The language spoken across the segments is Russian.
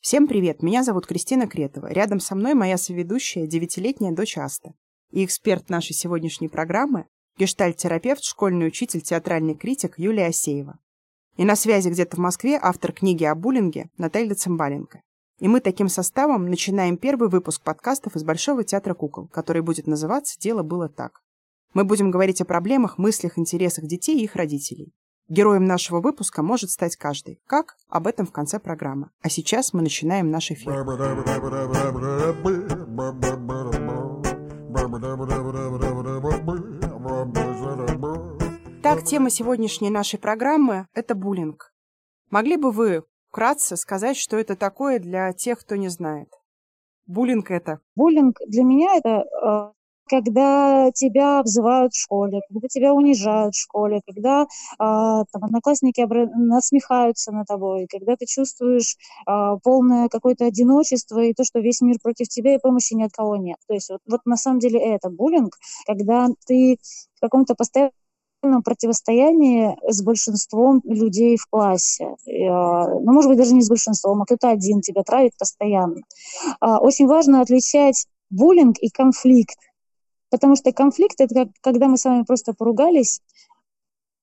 Всем привет, меня зовут Кристина Кретова. Рядом со мной моя соведущая, девятилетняя дочь Аста. И эксперт нашей сегодняшней программы – гештальт-терапевт, школьный учитель, театральный критик Юлия Асеева. И на связи где-то в Москве автор книги о буллинге Наталья Цымбаленко. И мы таким составом начинаем первый выпуск подкастов из Большого театра кукол, который будет называться «Дело было так». Мы будем говорить о проблемах, мыслях, интересах детей и их родителей. Героем нашего выпуска может стать каждый. Как? Об этом в конце программы. А сейчас мы начинаем наш эфир. Так, тема сегодняшней нашей программы – это буллинг. Могли бы вы вкратце сказать, что это такое для тех, кто не знает? Буллинг это? Буллинг для меня это э, когда тебя обзывают в школе, когда тебя унижают в школе, когда а, там, одноклассники обра- насмехаются над тобой, когда ты чувствуешь а, полное какое-то одиночество и то, что весь мир против тебя и помощи ни от кого нет. То есть вот, вот на самом деле это буллинг, когда ты в каком-то постоянном противостоянии с большинством людей в классе. А, ну, может быть, даже не с большинством, а кто-то один тебя травит постоянно. Очень важно отличать буллинг и конфликт. Потому что конфликт – это как, когда мы с вами просто поругались,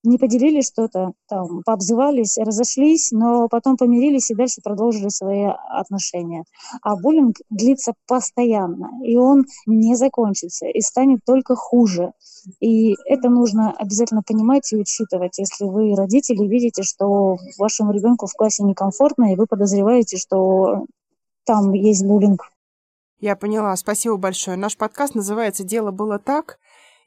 не поделили что-то, там, пообзывались, разошлись, но потом помирились и дальше продолжили свои отношения. А буллинг длится постоянно, и он не закончится, и станет только хуже. И это нужно обязательно понимать и учитывать, если вы, родители, видите, что вашему ребенку в классе некомфортно, и вы подозреваете, что там есть буллинг. Я поняла, спасибо большое. Наш подкаст называется «Дело было так»,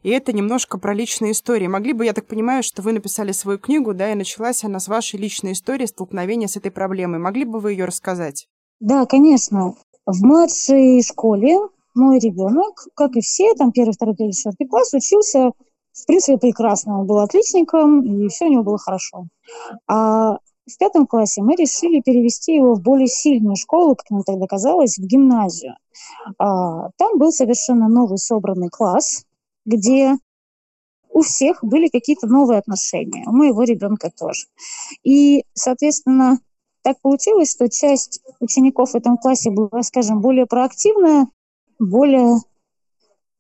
и это немножко про личные истории. Могли бы, я так понимаю, что вы написали свою книгу, да, и началась она с вашей личной истории столкновения с этой проблемой. Могли бы вы ее рассказать? Да, конечно. В младшей школе мой ребенок, как и все, там первый, второй, третий, четвертый класс, учился, в принципе, прекрасно. Он был отличником, и все у него было хорошо. А в пятом классе мы решили перевести его в более сильную школу, как нам тогда казалось, в гимназию. А, там был совершенно новый собранный класс, где у всех были какие-то новые отношения, у моего ребенка тоже. И, соответственно, так получилось, что часть учеников в этом классе была, скажем, более проактивная, более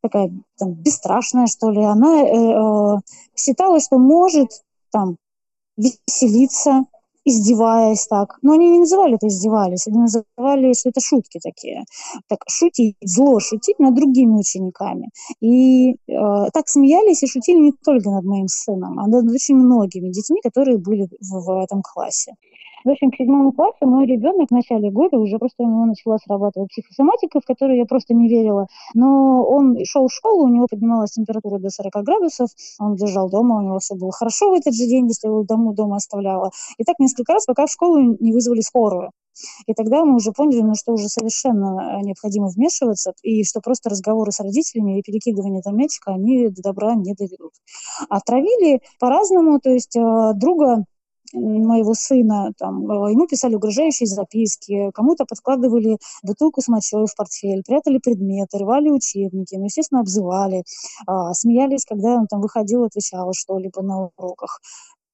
такая там, бесстрашная, что ли. Она э, э, считала, что может там веселиться, издеваясь так. Но они не называли это издевались, они называли, что это шутки такие. Так шутить, зло шутить над другими учениками. И э, так смеялись и шутили не только над моим сыном, а над очень многими детьми, которые были в, в этом классе. В общем, к седьмому классу мой ребенок в начале года уже просто у него начала срабатывать психосоматика, в которую я просто не верила. Но он шел в школу, у него поднималась температура до 40 градусов, он лежал дома, у него все было хорошо в этот же день, если его дому дома оставляла. И так несколько раз, пока в школу не вызвали скорую. И тогда мы уже поняли, ну, что уже совершенно э, необходимо вмешиваться, и что просто разговоры с родителями и перекидывание там мячика, они до добра не доведут. Отравили по-разному, то есть э, друга моего сына, там, э, ему писали угрожающие записки, кому-то подкладывали бутылку с мочой в портфель, прятали предметы, рвали учебники, ну, естественно, обзывали, а, смеялись, когда он там выходил, отвечал что-либо на уроках.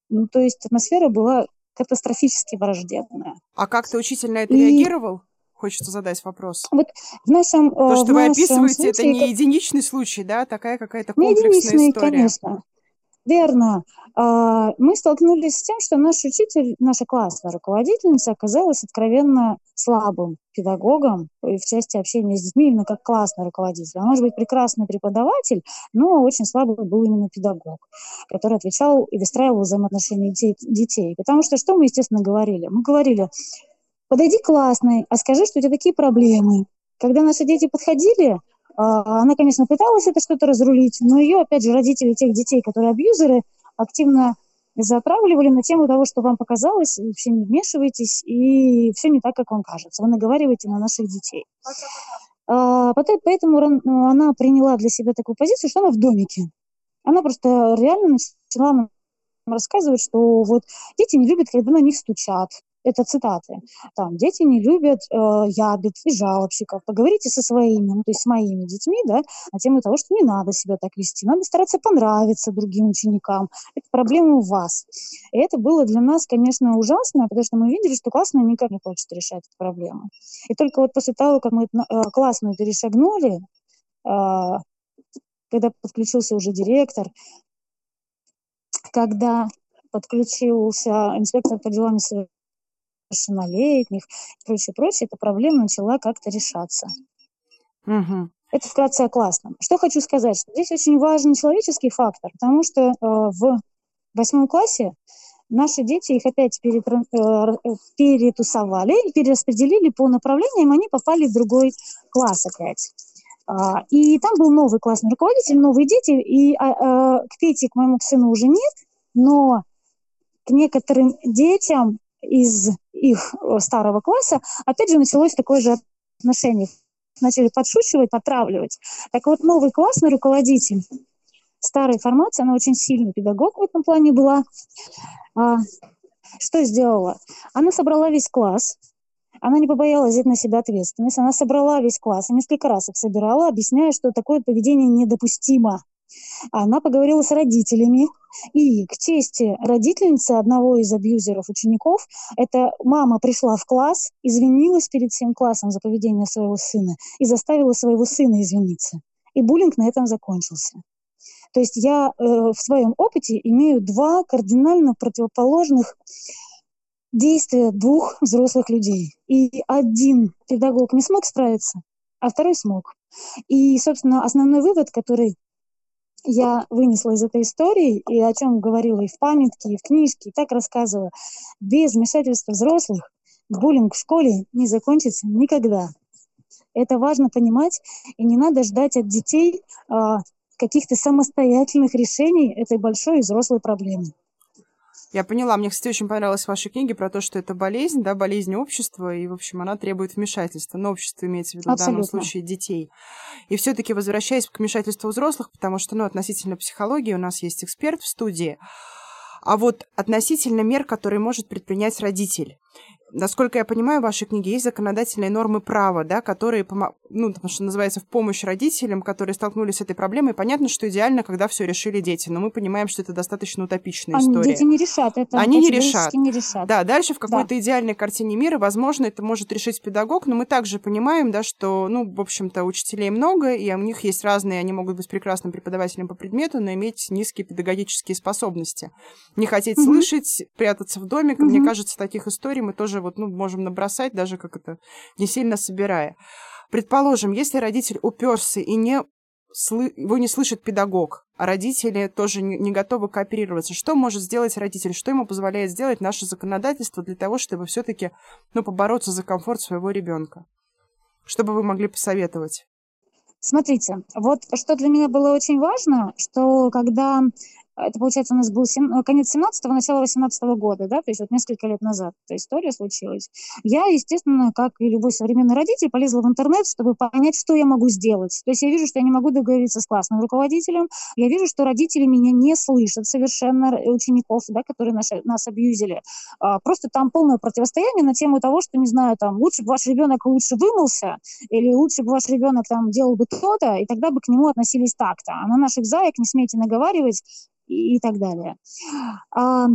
Ну, то есть атмосфера была катастрофически враждебная. А как ты учитель на это И... реагировал? Хочется задать вопрос. Вот в нашем, То, э, что в вы описываете, случае, это не как... единичный случай, да? Такая какая-то комплексная не единичный, история. конечно. Верно. А, мы столкнулись с тем, что наш учитель, наша классная руководительница оказалась откровенно слабым педагогом в части общения с детьми, именно как классный руководитель. Она может быть прекрасный преподаватель, но очень слабый был именно педагог, который отвечал и выстраивал взаимоотношения детей. Потому что что мы, естественно, говорили? Мы говорили, подойди классный, а скажи, что у тебя такие проблемы. Когда наши дети подходили, она, конечно, пыталась это что-то разрулить, но ее, опять же, родители тех детей, которые абьюзеры, активно затравливали на тему того, что вам показалось, вообще не вмешивайтесь, и все не так, как вам кажется. Вы наговариваете на наших детей. А, поэтому она приняла для себя такую позицию, что она в домике. Она просто реально начала рассказывать, что вот дети не любят, когда на них стучат, это цитаты. Там, дети не любят э, ябед и жалобщиков. Поговорите со своими, ну, то есть с моими детьми, да, на тему того, что не надо себя так вести. Надо стараться понравиться другим ученикам. Это проблема у вас. И это было для нас, конечно, ужасно, потому что мы видели, что классная никак не хочет решать эту проблему. И только вот после того, как мы э, классную перешагнули, э, когда подключился уже директор, когда подключился инспектор по делам несовершеннолетних и прочее, прочее, эта проблема начала как-то решаться. Угу. Это вкратце о классном. Что хочу сказать, что здесь очень важен человеческий фактор, потому что э, в восьмом классе наши дети их опять перетран... Э, перетусовали, перераспределили по направлениям, они попали в другой класс опять. А, и там был новый классный руководитель, новые дети, и а, а, к Пете, к моему сыну уже нет, но к некоторым детям из их э, старого класса опять же началось такое же отношение. Начали подшучивать, потравливать. Так вот, новый классный руководитель старой формации, она очень сильный педагог в этом плане была. А, что сделала? Она собрала весь класс, она не побоялась взять на себя ответственность, она собрала весь класс, и несколько раз их собирала, объясняя, что такое поведение недопустимо. Она поговорила с родителями, и к чести родительницы одного из абьюзеров учеников, эта мама пришла в класс, извинилась перед всем классом за поведение своего сына и заставила своего сына извиниться. И буллинг на этом закончился. То есть я э, в своем опыте имею два кардинально противоположных действия двух взрослых людей. И один педагог не смог справиться, а второй смог. И, собственно, основной вывод, который я вынесла из этой истории, и о чем говорила и в памятке, и в книжке, и так рассказывала, без вмешательства взрослых буллинг в школе не закончится никогда. Это важно понимать, и не надо ждать от детей а, каких-то самостоятельных решений этой большой и взрослой проблемы. Я поняла. Мне, кстати, очень понравилась в вашей книге про то, что это болезнь, да, болезнь общества, и, в общем, она требует вмешательства. Но общество имеется в виду Абсолютно. в данном случае детей. И все таки возвращаясь к вмешательству взрослых, потому что, ну, относительно психологии у нас есть эксперт в студии, а вот относительно мер, которые может предпринять родитель насколько я понимаю, в вашей книге есть законодательные нормы права, да, которые, ну, потому что называется, в помощь родителям, которые столкнулись с этой проблемой. Понятно, что идеально, когда все решили дети, но мы понимаем, что это достаточно утопичная Они, история. Дети не решат это. Они не решат. не решат. Да, дальше в какой-то да. идеальной картине мира, возможно, это может решить педагог, но мы также понимаем, да, что, ну, в общем-то, учителей много, и у них есть разные, они могут быть прекрасным преподавателем по предмету, но иметь низкие педагогические способности. Не хотеть угу. слышать, прятаться в домик. Угу. Мне кажется, таких историй мы тоже вот, ну, можем набросать, даже как это, не сильно собирая. Предположим, если родитель уперся и не его не слышит педагог, а родители тоже не готовы кооперироваться. Что может сделать родитель? Что ему позволяет сделать наше законодательство для того, чтобы все-таки ну, побороться за комфорт своего ребенка? Что бы вы могли посоветовать? Смотрите, вот что для меня было очень важно, что когда это, получается, у нас был сем... Э, конец 17-го, начало 18 -го года, да, то есть вот несколько лет назад эта история случилась. Я, естественно, как и любой современный родитель, полезла в интернет, чтобы понять, что я могу сделать. То есть я вижу, что я не могу договориться с классным руководителем, я вижу, что родители меня не слышат совершенно, э, учеников, да, которые нас, нас абьюзили. А, просто там полное противостояние на тему того, что, не знаю, там, лучше бы ваш ребенок лучше вымылся, или лучше бы ваш ребенок там делал бы то-то, и тогда бы к нему относились так-то. А на наших заек не смейте наговаривать, и, так далее. А,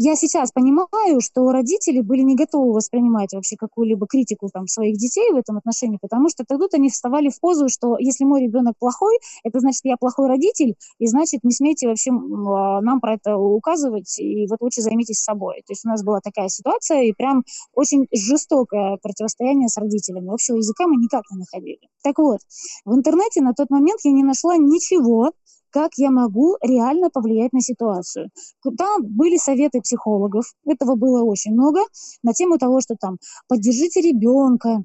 я сейчас понимаю, что родители были не готовы воспринимать вообще какую-либо критику там, своих детей в этом отношении, потому что тогда они вставали в позу, что если мой ребенок плохой, это значит, я плохой родитель, и значит, не смейте вообще а, нам про это указывать, и вот лучше займитесь собой. То есть у нас была такая ситуация, и прям очень жестокое противостояние с родителями. Общего языка мы никак не находили. Так вот, в интернете на тот момент я не нашла ничего, как я могу реально повлиять на ситуацию. Там были советы психологов, этого было очень много, на тему того, что там поддержите ребенка,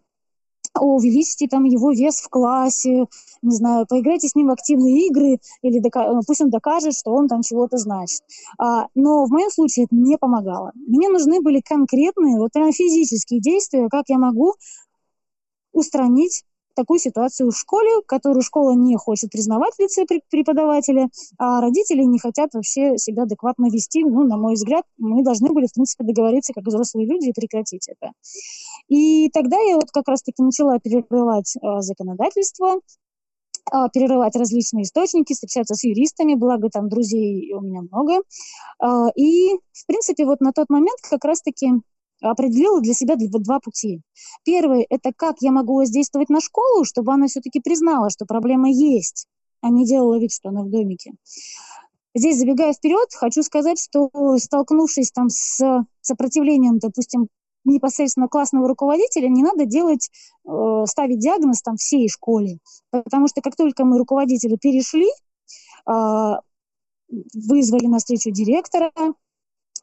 увеличьте там его вес в классе, не знаю, поиграйте с ним в активные игры, или дока- пусть он докажет, что он там чего-то значит. А, но в моем случае это не помогало. Мне нужны были конкретные, вот прям физические действия, как я могу устранить такую ситуацию в школе, которую школа не хочет признавать в лице преподавателя, а родители не хотят вообще себя адекватно вести. Ну, на мой взгляд, мы должны были, в принципе, договориться как взрослые люди и прекратить это. И тогда я вот как раз-таки начала перерывать э, законодательство, э, перерывать различные источники, встречаться с юристами, благо там друзей у меня много. Э, и, в принципе, вот на тот момент как раз-таки определила для себя два пути. Первый – это как я могу воздействовать на школу, чтобы она все-таки признала, что проблема есть, а не делала вид, что она в домике. Здесь, забегая вперед, хочу сказать, что столкнувшись там с сопротивлением, допустим, непосредственно классного руководителя, не надо делать, э, ставить диагноз там всей школе. Потому что как только мы руководители перешли, э, вызвали на встречу директора,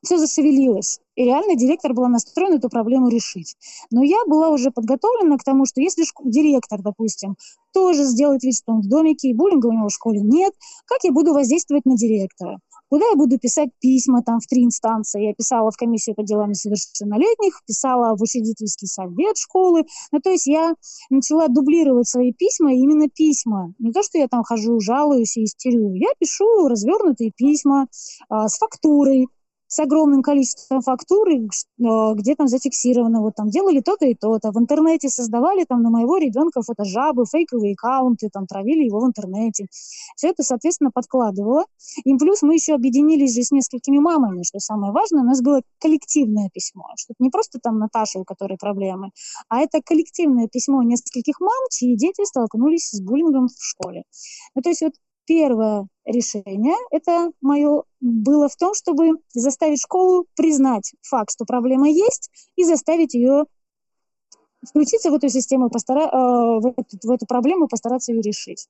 все зашевелилось. И реально директор была настроена эту проблему решить. Но я была уже подготовлена к тому, что если директор, допустим, тоже сделает вид, что он в домике, и буллинга у него в школе нет, как я буду воздействовать на директора? Куда я буду писать письма там в три инстанции? Я писала в комиссию по делам несовершеннолетних, писала в учредительский совет школы. Ну, то есть я начала дублировать свои письма, именно письма. Не то, что я там хожу, жалуюсь и истерю. Я пишу развернутые письма а, с фактурой, с огромным количеством фактур, э, где там зафиксировано, вот там делали то-то и то-то. В интернете создавали там на моего ребенка фотожабы, фейковые аккаунты, там травили его в интернете. Все это, соответственно, подкладывало. И плюс мы еще объединились же с несколькими мамами, что самое важное, у нас было коллективное письмо, что не просто там Наташа, у которой проблемы, а это коллективное письмо нескольких мам, чьи дети столкнулись с буллингом в школе. Ну, то есть вот первое решение, это мое, было в том, чтобы заставить школу признать факт, что проблема есть, и заставить ее включиться в эту систему, постара... Э, в, эту, в эту проблему и постараться ее решить.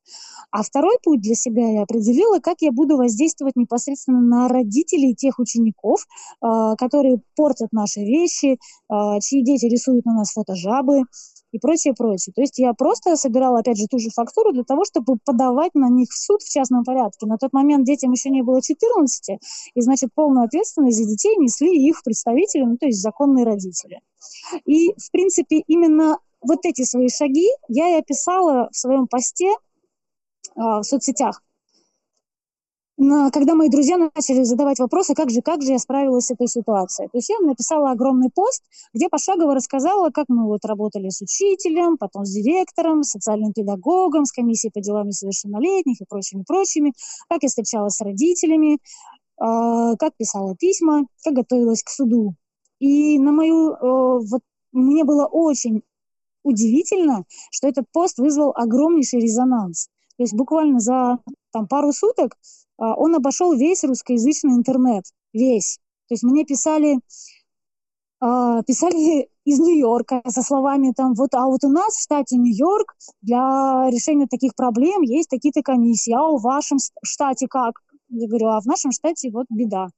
А второй путь для себя я определила, как я буду воздействовать непосредственно на родителей тех учеников, э, которые портят наши вещи, э, чьи дети рисуют на нас фотожабы, и прочее, прочее. То есть я просто собирала, опять же, ту же фактуру для того, чтобы подавать на них в суд в частном порядке. На тот момент детям еще не было 14, и, значит, полную ответственность за детей несли их представители, ну, то есть законные родители. И, в принципе, именно вот эти свои шаги я и описала в своем посте э, в соцсетях когда мои друзья начали задавать вопросы, как же, как же я справилась с этой ситуацией. То есть я написала огромный пост, где пошагово рассказала, как мы вот работали с учителем, потом с директором, с социальным педагогом, с комиссией по делам несовершеннолетних и прочими, прочими, как я встречалась с родителями, а, как писала письма, как готовилась к суду. И на мою, вот мне было очень удивительно, что этот пост вызвал огромнейший резонанс. То есть буквально за там, пару суток а, он обошел весь русскоязычный интернет, весь. То есть мне писали, а, писали из Нью-Йорка со словами там, вот, а вот у нас в штате Нью-Йорк для решения таких проблем есть такие-то комиссии, а в вашем штате как? Я говорю, а в нашем штате вот беда.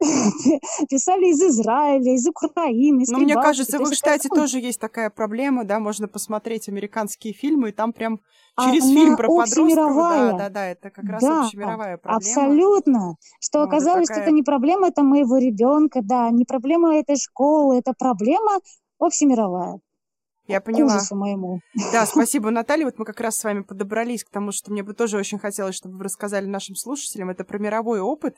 писали из Израиля, из Украины, из Ну, мне кажется, в их штате тоже есть такая проблема, да, можно посмотреть американские фильмы, и там прям через Она фильм про подростков, да, да, да, это как раз да, общемировая проблема. Абсолютно. Что вот, оказалось, такая... что это не проблема это моего ребенка, да, не проблема этой школы, это проблема общемировая. Я поняла. К моему. Да, спасибо, Наталья. Вот мы как раз с вами подобрались к тому, что мне бы тоже очень хотелось, чтобы вы рассказали нашим слушателям. Это про мировой опыт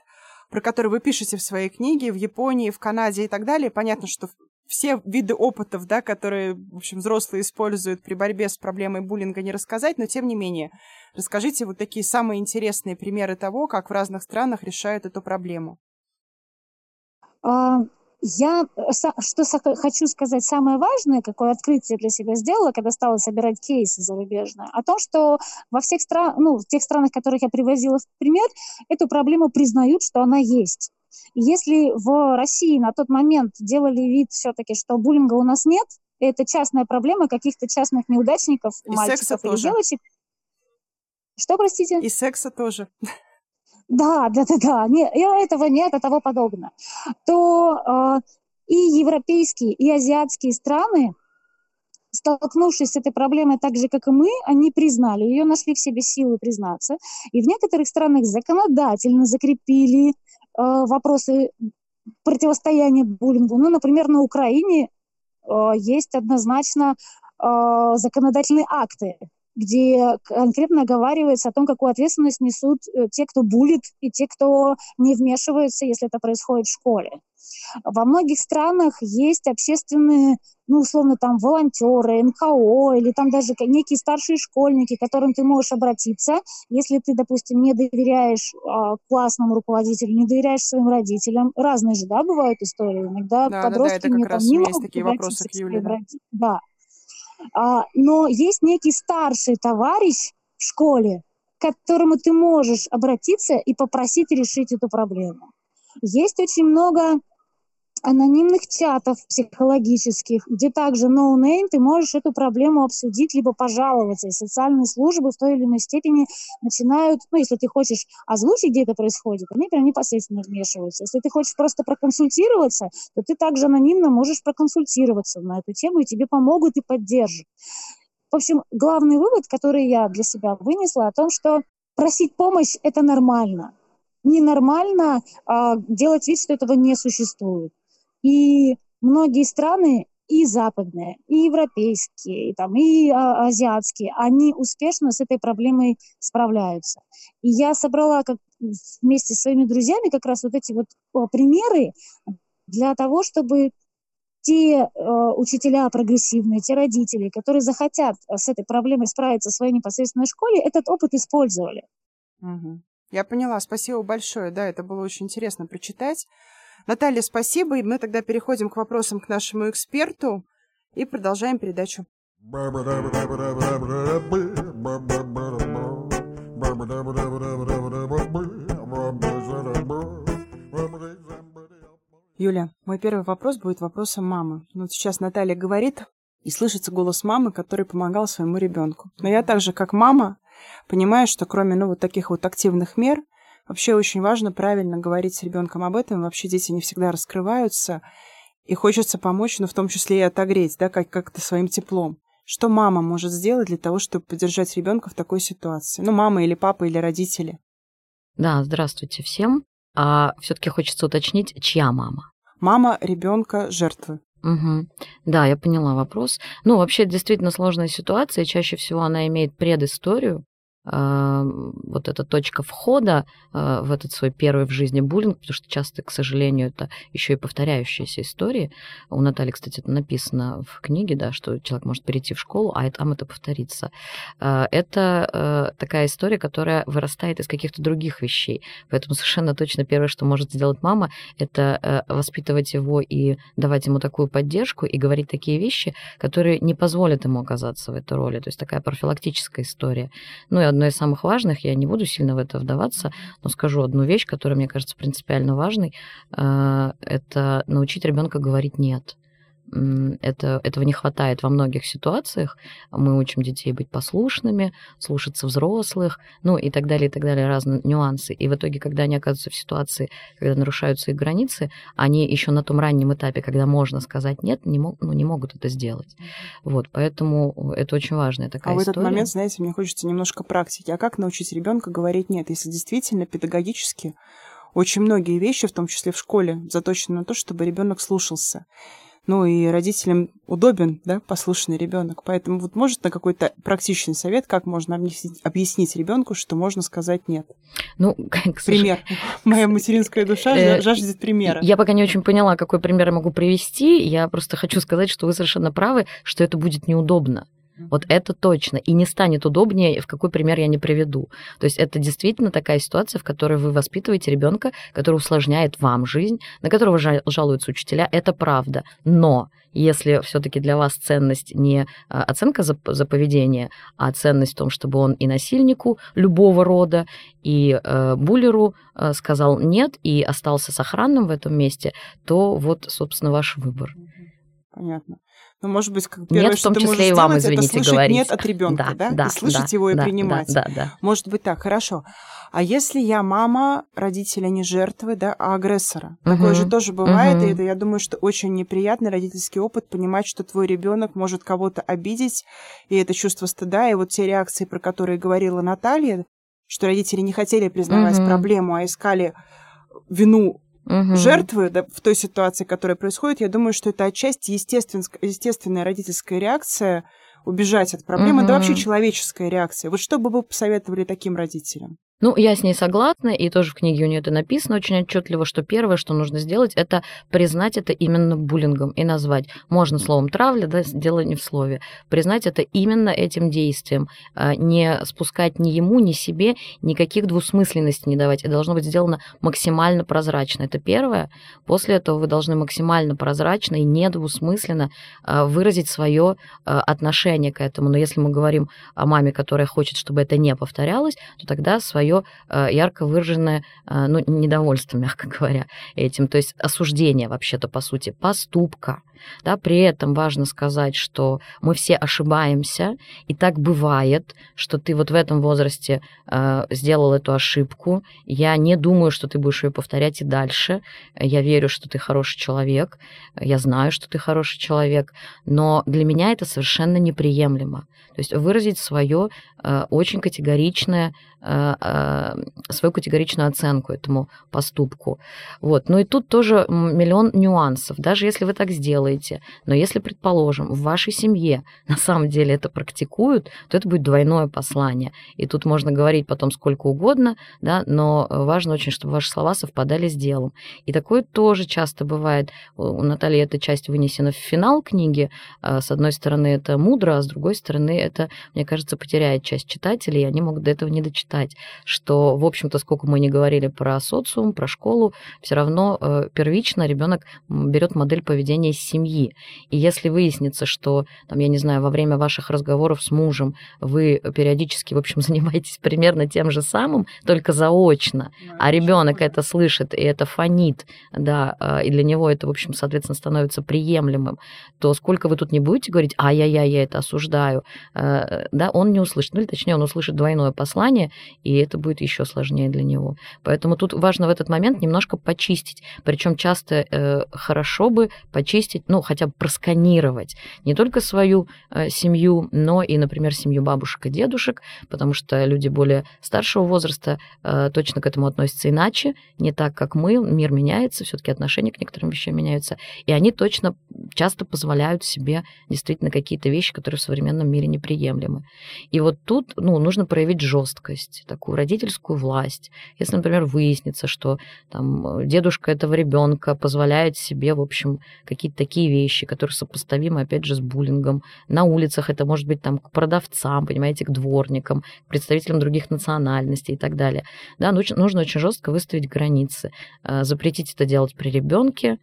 про который вы пишете в своей книге, в Японии, в Канаде и так далее. Понятно, что все виды опытов, да, которые, в общем, взрослые используют при борьбе с проблемой буллинга, не рассказать, но тем не менее, расскажите вот такие самые интересные примеры того, как в разных странах решают эту проблему. Я э, что хочу сказать самое важное, какое открытие для себя сделала, когда стала собирать кейсы зарубежные, о том, что во всех странах, ну, в тех странах, которых я привозила в пример, эту проблему признают, что она есть. И если в России на тот момент делали вид все-таки, что буллинга у нас нет, это частная проблема каких-то частных неудачников, и мальчиков или девочек. Что, простите? И секса тоже. Да, да, да, да, не, этого нет, и того подобное, то э, и европейские, и азиатские страны, столкнувшись с этой проблемой так же, как и мы, они признали ее, нашли в себе силы признаться, и в некоторых странах законодательно закрепили э, вопросы противостояния буллингу. Ну, например, на Украине э, есть однозначно э, законодательные акты, где конкретно оговаривается о том, какую ответственность несут э, те, кто булит, и те, кто не вмешивается, если это происходит в школе. Во многих странах есть общественные, ну, условно, там, волонтеры, НКО, или там даже некие старшие школьники, к которым ты можешь обратиться, если ты, допустим, не доверяешь э, классному руководителю, не доверяешь своим родителям. Разные же, да, бывают истории. Иногда да, подростки да, да, мне там не могут такие вопросы к Юле, да. да. А, но есть некий старший товарищ в школе, к которому ты можешь обратиться и попросить решить эту проблему. Есть очень много анонимных чатов психологических, где также no name ты можешь эту проблему обсудить, либо пожаловаться. И социальные службы в той или иной степени начинают, ну, если ты хочешь озвучить, где это происходит, они прям непосредственно вмешиваются. Если ты хочешь просто проконсультироваться, то ты также анонимно можешь проконсультироваться на эту тему, и тебе помогут и поддержат. В общем, главный вывод, который я для себя вынесла, о том, что просить помощь – это нормально. Ненормально а, делать вид, что этого не существует. И многие страны, и западные, и европейские, и, там, и а, азиатские, они успешно с этой проблемой справляются. И я собрала как, вместе с своими друзьями как раз вот эти вот примеры для того, чтобы те э, учителя прогрессивные, те родители, которые захотят с этой проблемой справиться в своей непосредственной школе, этот опыт использовали. Угу. Я поняла, спасибо большое. Да, это было очень интересно прочитать. Наталья, спасибо. И мы тогда переходим к вопросам к нашему эксперту и продолжаем передачу. Юля, мой первый вопрос будет вопросом мамы. Вот сейчас Наталья говорит, и слышится голос мамы, который помогал своему ребенку. Но я также, как мама, понимаю, что кроме ну, вот таких вот активных мер, Вообще очень важно правильно говорить с ребенком об этом. Вообще дети не всегда раскрываются. И хочется помочь, но в том числе и отогреть, да, как- как-то своим теплом. Что мама может сделать для того, чтобы поддержать ребенка в такой ситуации? Ну, мама или папа или родители. Да, здравствуйте всем. А все-таки хочется уточнить, чья мама? Мама ребенка жертвы. Угу. Да, я поняла вопрос. Ну, вообще, действительно сложная ситуация. Чаще всего она имеет предысторию вот эта точка входа а, в этот свой первый в жизни буллинг, потому что часто, к сожалению, это еще и повторяющиеся истории. У Натальи, кстати, это написано в книге, да, что человек может перейти в школу, а там это повторится. А, это а, такая история, которая вырастает из каких-то других вещей. Поэтому совершенно точно первое, что может сделать мама, это воспитывать его и давать ему такую поддержку и говорить такие вещи, которые не позволят ему оказаться в этой роли. То есть такая профилактическая история. Ну и одно из самых важных, я не буду сильно в это вдаваться, но скажу одну вещь, которая мне кажется принципиально важной, э, это научить ребенка говорить «нет» это, этого не хватает во многих ситуациях. Мы учим детей быть послушными, слушаться взрослых, ну и так далее, и так далее, разные нюансы. И в итоге, когда они оказываются в ситуации, когда нарушаются их границы, они еще на том раннем этапе, когда можно сказать нет, не, мог, ну, не могут это сделать. Вот, поэтому это очень важная такая история. А в этот история. момент, знаете, мне хочется немножко практики. А как научить ребенка говорить нет, если действительно педагогически очень многие вещи, в том числе в школе, заточены на то, чтобы ребенок слушался ну и родителям удобен, да, послушный ребенок. Поэтому вот может на какой-то практичный совет, как можно объяснить, объяснить ребенку, что можно сказать нет. Ну, к пример. Моя материнская душа э, жаждет примера. Я пока не очень поняла, какой пример я могу привести. Я просто хочу сказать, что вы совершенно правы, что это будет неудобно. Вот это точно. И не станет удобнее, в какой пример я не приведу. То есть это действительно такая ситуация, в которой вы воспитываете ребенка, который усложняет вам жизнь, на которого жалуются учителя. Это правда. Но если все-таки для вас ценность не а, оценка за, за поведение, а ценность в том, чтобы он и насильнику любого рода, и э, буллеру э, сказал нет и остался сохранным в этом месте, то вот, собственно, ваш выбор. Понятно. Ну, может быть, как первое, нет, в том что числе и вам, сделать, извините, это слышать говорить. нет от ребенка, да, да? да и слышать да, его и да, принимать. Да, да, да. Может быть так, хорошо. А если я мама, родители не жертвы, да, а агрессора? Угу. Такое же тоже бывает, угу. и это, я думаю, что очень неприятный родительский опыт понимать, что твой ребенок может кого-то обидеть, и это чувство стыда, и вот те реакции, про которые говорила Наталья, что родители не хотели признавать угу. проблему, а искали вину угу. жертвы да, в той ситуации, которая происходит, я думаю, что это отчасти естествен, естественная родительская реакция убежать от проблемы, угу. да вообще человеческая реакция. Вот что бы вы посоветовали таким родителям? Ну, я с ней согласна, и тоже в книге у нее это написано очень отчетливо, что первое, что нужно сделать, это признать это именно буллингом и назвать. Можно словом травля, да, дело не в слове. Признать это именно этим действием. А, не спускать ни ему, ни себе никаких двусмысленностей не давать. Это должно быть сделано максимально прозрачно. Это первое. После этого вы должны максимально прозрачно и недвусмысленно а, выразить свое а, отношение к этому. Но если мы говорим о маме, которая хочет, чтобы это не повторялось, то тогда свое свое э, ярко выраженное э, ну, недовольство, мягко говоря, этим, то есть осуждение вообще-то, по сути, поступка. Да, при этом важно сказать, что мы все ошибаемся, и так бывает, что ты вот в этом возрасте э, сделал эту ошибку. Я не думаю, что ты будешь ее повторять и дальше. Я верю, что ты хороший человек, я знаю, что ты хороший человек, но для меня это совершенно неприемлемо. То есть выразить свое э, очень категоричное Э, э, свою категоричную оценку этому поступку. Вот. Ну и тут тоже миллион нюансов. Даже если вы так сделаете, но если, предположим, в вашей семье на самом деле это практикуют, то это будет двойное послание. И тут можно говорить потом сколько угодно, да, но важно очень, чтобы ваши слова совпадали с делом. И такое тоже часто бывает. У Натальи эта часть вынесена в финал книги. Э, с одной стороны, это мудро, а с другой стороны, это, мне кажется, потеряет часть читателей, и они могут до этого не дочитать что, в общем-то, сколько мы не говорили про социум, про школу, все равно э, первично ребенок берет модель поведения из семьи. И если выяснится, что, там, я не знаю, во время ваших разговоров с мужем вы периодически, в общем, занимаетесь примерно тем же самым, только заочно, а ребенок это слышит, и это фонит, да, э, и для него это, в общем, соответственно, становится приемлемым, то сколько вы тут не будете говорить, ай-яй-яй, я это осуждаю, э, да, он не услышит, ну или точнее, он услышит двойное послание, и это будет еще сложнее для него. Поэтому тут важно в этот момент немножко почистить. Причем часто э, хорошо бы почистить, ну, хотя бы просканировать не только свою э, семью, но и, например, семью бабушек и дедушек, потому что люди более старшего возраста э, точно к этому относятся иначе, не так, как мы. Мир меняется, все-таки отношения к некоторым вещам меняются, и они точно часто позволяют себе действительно какие-то вещи, которые в современном мире неприемлемы. И вот тут ну, нужно проявить жесткость такую родительскую власть. Если, например, выяснится, что там, дедушка этого ребенка позволяет себе, в общем, какие-то такие вещи, которые сопоставимы, опять же, с буллингом. На улицах это может быть там к продавцам, понимаете, к дворникам, к представителям других национальностей и так далее. Да, нужно очень жестко выставить границы, э, запретить это делать при ребенке,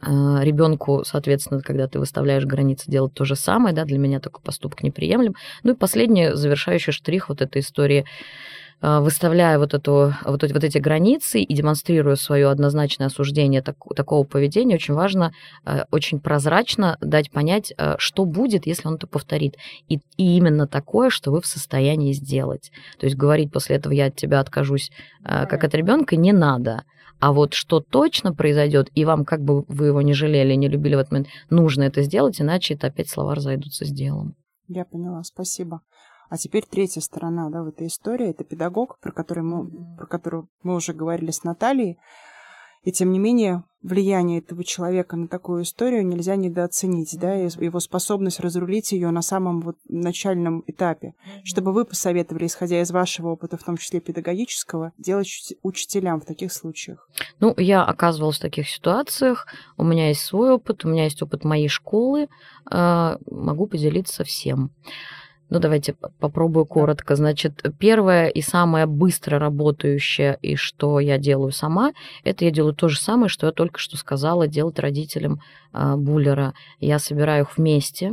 э, ребенку, соответственно, когда ты выставляешь границы, делать то же самое, да, для меня такой поступок неприемлем. Ну и последний завершающий штрих вот этой истории выставляя вот, эту, вот, эти, вот эти границы и демонстрируя свое однозначное осуждение так, такого поведения, очень важно э, очень прозрачно дать понять, что будет, если он это повторит. И, и именно такое, что вы в состоянии сделать. То есть говорить после этого я от тебя откажусь, как от ребенка, не надо. А вот что точно произойдет, и вам, как бы вы его не жалели, не любили в этот момент, нужно это сделать, иначе это опять слова разойдутся с делом. Я поняла, спасибо. А теперь третья сторона да, в этой истории. Это педагог, про который мы, про которую мы уже говорили с Натальей. И тем не менее, влияние этого человека на такую историю нельзя недооценить, да, его способность разрулить ее на самом вот начальном этапе. Чтобы вы посоветовали, исходя из вашего опыта, в том числе педагогического, делать учителям в таких случаях? Ну, я оказывалась в таких ситуациях, у меня есть свой опыт, у меня есть опыт моей школы, а, могу поделиться всем. Ну, давайте попробую коротко. Значит, первое и самое быстро работающее, и что я делаю сама, это я делаю то же самое, что я только что сказала делать родителям э, буллера. Я собираю их вместе,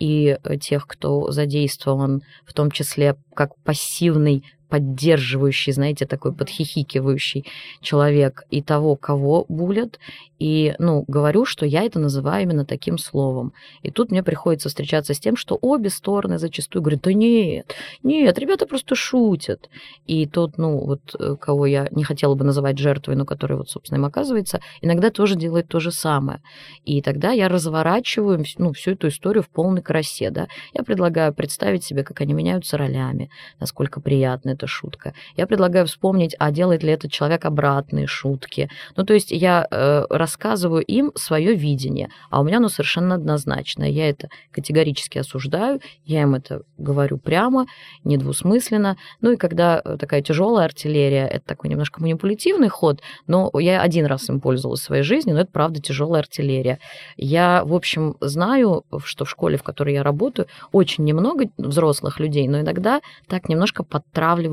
и тех, кто задействован, в том числе как пассивный поддерживающий, знаете, такой подхихикивающий человек и того, кого булят. И, ну, говорю, что я это называю именно таким словом. И тут мне приходится встречаться с тем, что обе стороны зачастую говорят, да нет, нет, ребята просто шутят. И тот, ну, вот, э, кого я не хотела бы называть жертвой, но который вот, собственно, им оказывается, иногда тоже делает то же самое. И тогда я разворачиваю, ну, всю эту историю в полной красе, да. Я предлагаю представить себе, как они меняются ролями, насколько приятно это это шутка. Я предлагаю вспомнить, а делает ли этот человек обратные шутки. Ну, то есть я э, рассказываю им свое видение, а у меня оно совершенно однозначное. Я это категорически осуждаю, я им это говорю прямо, недвусмысленно. Ну и когда э, такая тяжелая артиллерия, это такой немножко манипулятивный ход, но я один раз им пользовалась в своей жизни, но это правда тяжелая артиллерия. Я, в общем, знаю, что в школе, в которой я работаю, очень немного взрослых людей, но иногда так немножко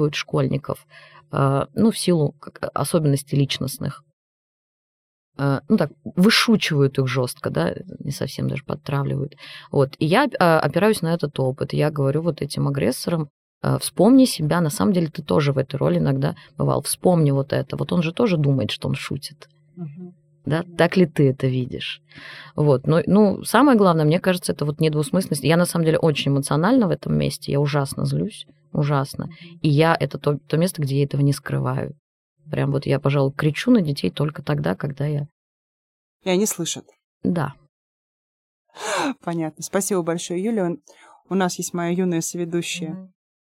подтравливают школьников, э, ну, в силу особенностей личностных. Э, ну так, вышучивают их жестко, да, не совсем даже подтравливают. Вот. И я а, опираюсь на этот опыт. Я говорю вот этим агрессорам, э, вспомни себя, на самом деле ты тоже в этой роли иногда бывал, вспомни вот это. Вот он же тоже думает, что он шутит. Угу. Да, так ли ты это видишь? Вот. Но, ну, самое главное, мне кажется, это вот недвусмысленность. Я, на самом деле, очень эмоциональна в этом месте. Я ужасно злюсь. Ужасно. И я это то, то место, где я этого не скрываю. Прям вот я, пожалуй, кричу на детей только тогда, когда я... И они слышат. Да. Понятно. Спасибо большое, Юля. У нас есть моя юная соведущая. Mm-hmm.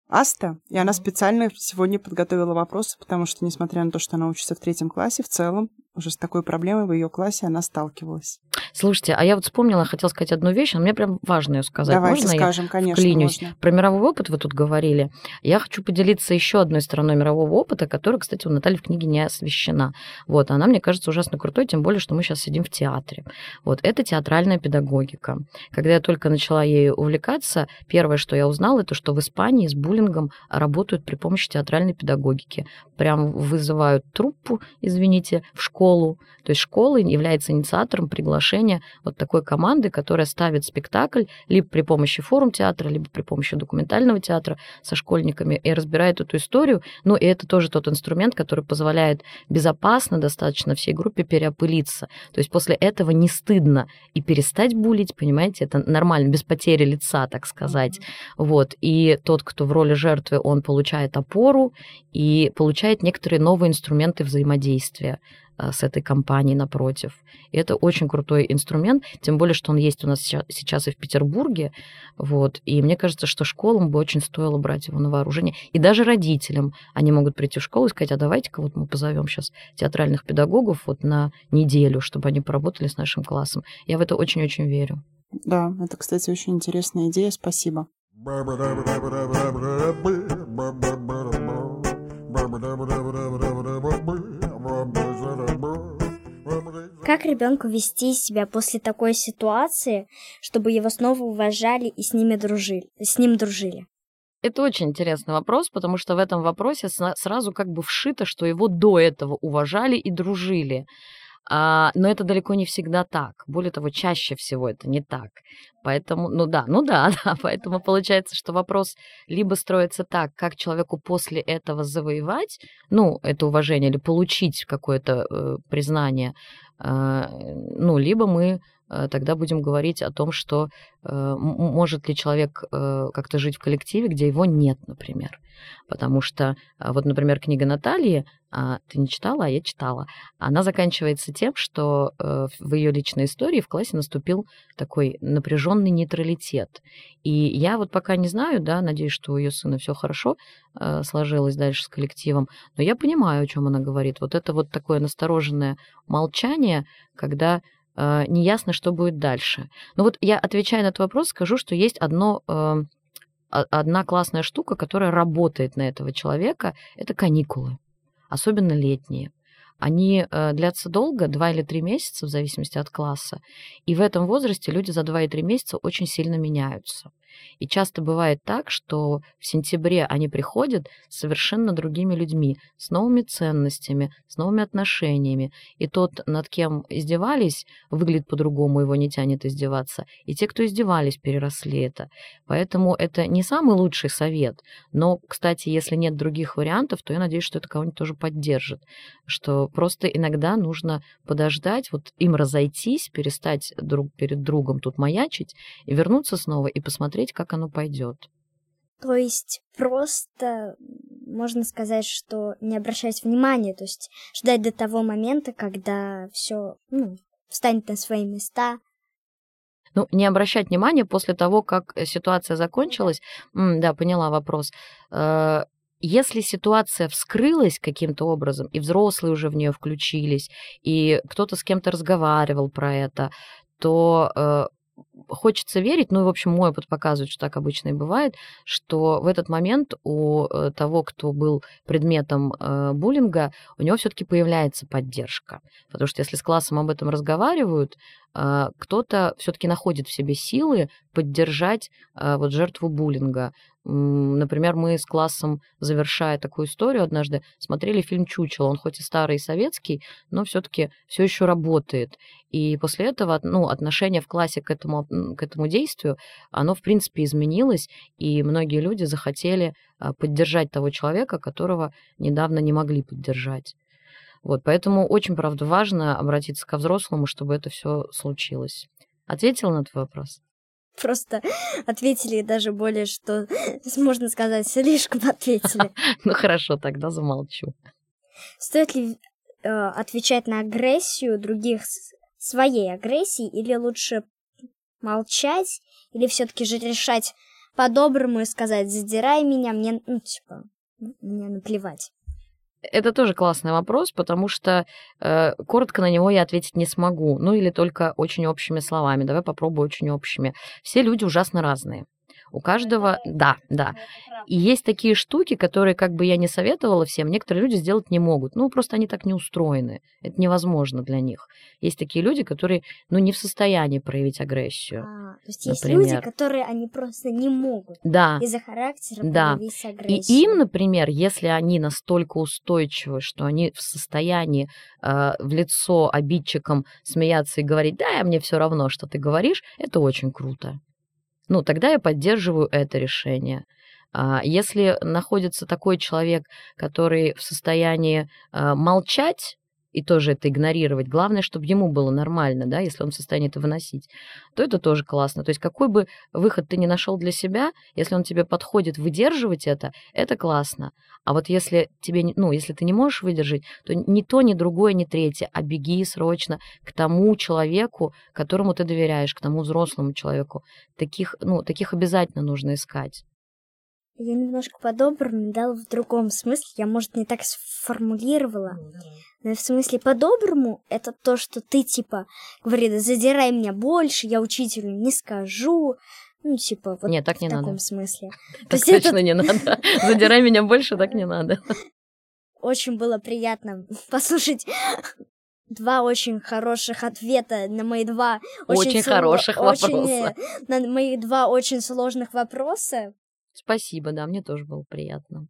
Аста, и она специально сегодня подготовила вопросы, потому что, несмотря на то, что она учится в третьем классе, в целом уже с такой проблемой в ее классе она сталкивалась. Слушайте, а я вот вспомнила, хотела сказать одну вещь, но мне прям важно ее сказать. Давайте можно скажем, я конечно, вклинюсь? можно. Про мировой опыт вы тут говорили. Я хочу поделиться еще одной стороной мирового опыта, которая, кстати, у Натальи в книге не освещена. Вот, она, мне кажется, ужасно крутой, тем более, что мы сейчас сидим в театре. Вот, это театральная педагогика. Когда я только начала ею увлекаться, первое, что я узнала, это что в Испании с буллингом работают при помощи театральной педагогики. Прям вызывают труппу, извините, в школу, то есть школа является инициатором приглашения вот такой команды, которая ставит спектакль либо при помощи форум театра, либо при помощи документального театра со школьниками и разбирает эту историю. Ну, и это тоже тот инструмент, который позволяет безопасно достаточно всей группе переопылиться. То есть после этого не стыдно и перестать булить, понимаете, это нормально, без потери лица, так сказать. Вот. И тот, кто в роли жертвы, он получает опору и получает некоторые новые инструменты взаимодействия. А, с этой компанией напротив. И это очень крутой инструмент, тем более, что он есть у нас сейчас и в Петербурге. Вот. И мне кажется, что школам бы очень стоило брать его на вооружение. И даже родителям они могут прийти в школу и сказать, а давайте-ка вот мы позовем сейчас театральных педагогов вот на неделю, чтобы они поработали с нашим классом. Я в это очень-очень верю. Да, это, кстати, очень интересная идея. Спасибо. Как ребенку вести себя после такой ситуации, чтобы его снова уважали и с ними дружили, с ним дружили? Это очень интересный вопрос, потому что в этом вопросе сразу как бы вшито, что его до этого уважали и дружили. А, но это далеко не всегда так. Более того, чаще всего это не так. Поэтому, ну да, ну да, да. Поэтому получается, что вопрос либо строится так, как человеку после этого завоевать, ну, это уважение, или получить какое-то э, признание, ну, либо мы тогда будем говорить о том, что э, может ли человек э, как-то жить в коллективе, где его нет, например. Потому что, вот, например, книга Натальи, а, ты не читала, а я читала, она заканчивается тем, что в ее личной истории в классе наступил такой напряженный нейтралитет. И я вот пока не знаю, да, надеюсь, что у ее сына все хорошо сложилось дальше с коллективом, но я понимаю, о чем она говорит. Вот это вот такое настороженное молчание, когда э, неясно, что будет дальше. Но вот я, отвечая на этот вопрос, скажу, что есть одно, э, одна классная штука, которая работает на этого человека, это каникулы, особенно летние. Они э, длятся долго, два или три месяца, в зависимости от класса. И в этом возрасте люди за два и три месяца очень сильно меняются. И часто бывает так, что в сентябре они приходят с совершенно другими людьми, с новыми ценностями, с новыми отношениями. И тот, над кем издевались, выглядит по-другому, его не тянет издеваться. И те, кто издевались, переросли это. Поэтому это не самый лучший совет. Но, кстати, если нет других вариантов, то я надеюсь, что это кого-нибудь тоже поддержит. Что просто иногда нужно подождать, вот им разойтись, перестать друг перед другом тут маячить и вернуться снова и посмотреть, как оно пойдет. То есть просто можно сказать, что не обращать внимания, то есть ждать до того момента, когда все ну, встанет на свои места. Ну, не обращать внимания после того, как ситуация закончилась. М, да, поняла вопрос. Э, если ситуация вскрылась каким-то образом, и взрослые уже в нее включились, и кто-то с кем-то разговаривал про это, то э, хочется верить, ну и, в общем, мой опыт показывает, что так обычно и бывает, что в этот момент у э, того, кто был предметом э, буллинга, у него все-таки появляется поддержка. Потому что если с классом об этом разговаривают, э, кто-то все-таки находит в себе силы поддержать вот жертву буллинга. Например, мы с классом, завершая такую историю однажды, смотрели фильм «Чучело». Он хоть и старый и советский, но все-таки все еще работает. И после этого ну, отношение в классе к этому, к этому действию, оно, в принципе, изменилось, и многие люди захотели а, поддержать того человека, которого недавно не могли поддержать. Вот, поэтому очень, правда, важно обратиться ко взрослому, чтобы это все случилось. Ответила на твой вопрос? Просто ответили даже более, что, можно сказать, слишком ответили. Ну хорошо, тогда замолчу. Стоит ли э, отвечать на агрессию других своей агрессией, или лучше молчать, или все-таки же решать по-доброму и сказать, задирай меня, мне, ну, типа, мне наплевать. Это тоже классный вопрос, потому что э, коротко на него я ответить не смогу. Ну или только очень общими словами. Давай попробую очень общими. Все люди ужасно разные. У каждого, да, да. И есть такие штуки, которые, как бы я не советовала всем, некоторые люди сделать не могут. Ну, просто они так не устроены. Это невозможно для них. Есть такие люди, которые, ну, не в состоянии проявить агрессию. А, то есть например. есть люди, которые они просто не могут да. из-за характера да. проявить агрессию. И им, например, если они настолько устойчивы, что они в состоянии э, в лицо обидчикам смеяться и говорить, да, мне все равно, что ты говоришь, это очень круто ну, тогда я поддерживаю это решение. А если находится такой человек, который в состоянии а, молчать, и тоже это игнорировать. Главное, чтобы ему было нормально, да, если он в состоянии это выносить, то это тоже классно. То есть какой бы выход ты ни нашел для себя, если он тебе подходит выдерживать это, это классно. А вот если тебе, ну, если ты не можешь выдержать, то ни то, ни другое, ни третье, а беги срочно к тому человеку, которому ты доверяешь, к тому взрослому человеку. Таких, ну, таких обязательно нужно искать. Я немножко по-доброму дал в другом смысле. Я, может, не так сформулировала. Ну, но в смысле по-доброму это то, что ты, типа, говорит, задирай меня больше, я учителю не скажу. Ну, типа, вот Нет, так не в надо. таком смысле. Так точно не надо. Задирай меня больше, так не надо. Очень было приятно послушать два очень хороших ответа на мои два очень, очень сло... хороших очень... вопроса. На мои два очень сложных вопроса. Спасибо, да, мне тоже было приятно.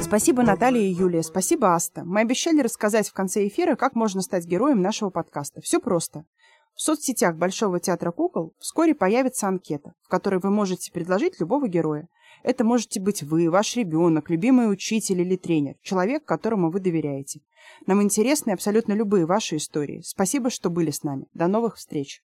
Спасибо, Наталья и Юлия. Спасибо, Аста. Мы обещали рассказать в конце эфира, как можно стать героем нашего подкаста. Все просто. В соцсетях Большого театра кукол вскоре появится анкета, в которой вы можете предложить любого героя. Это можете быть вы, ваш ребенок, любимый учитель или тренер, человек, которому вы доверяете. Нам интересны абсолютно любые ваши истории. Спасибо, что были с нами. До новых встреч!